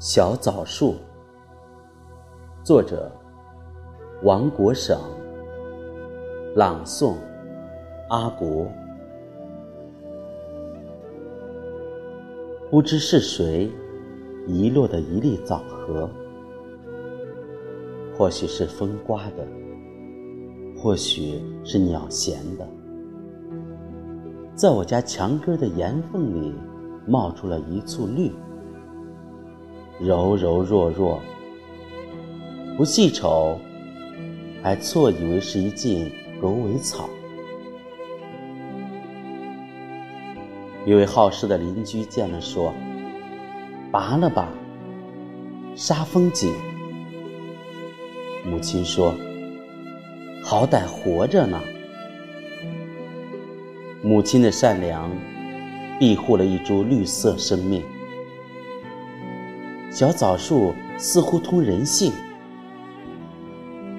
小枣树，作者王国省，朗诵阿国。不知是谁遗落的一粒枣核，或许是风刮的，或许是鸟衔的，在我家墙根的岩缝里冒出了一簇绿。柔柔弱弱，不细瞅，还错以为是一茎狗尾草。一位好事的邻居见了，说：“拔了吧，杀风景。”母亲说：“好歹活着呢。”母亲的善良，庇护了一株绿色生命。小枣树似乎通人性，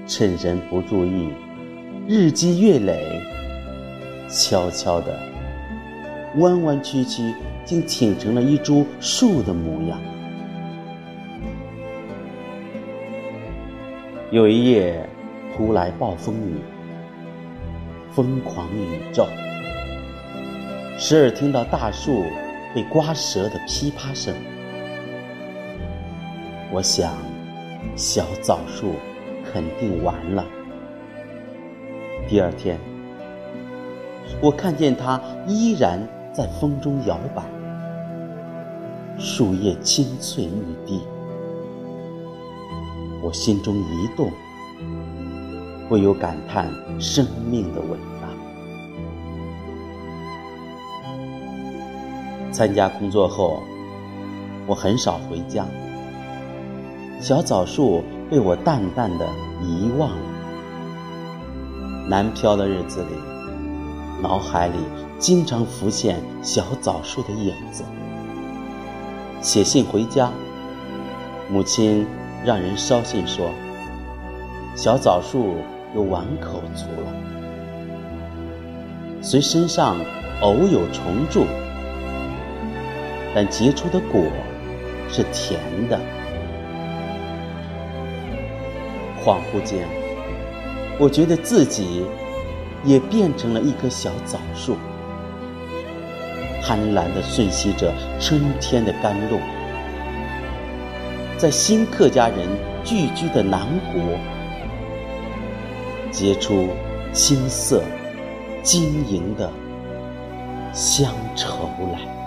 趁人不注意，日积月累，悄悄的弯弯曲曲，竟挺成了一株树的模样。有一夜，突来暴风雨，疯狂宇宙，时而听到大树被刮折的噼啪声。我想，小枣树肯定完了。第二天，我看见它依然在风中摇摆，树叶青翠欲滴。我心中一动，不由感叹生命的伟大。参加工作后，我很少回家。小枣树被我淡淡的遗忘了。南漂的日子里，脑海里经常浮现小枣树的影子。写信回家，母亲让人捎信说，小枣树有碗口足了，虽身上偶有虫蛀，但结出的果是甜的。恍惚间，我觉得自己也变成了一棵小枣树，贪婪地吮吸着春天的甘露，在新客家人聚居的南国，结出金色、晶莹的乡愁来。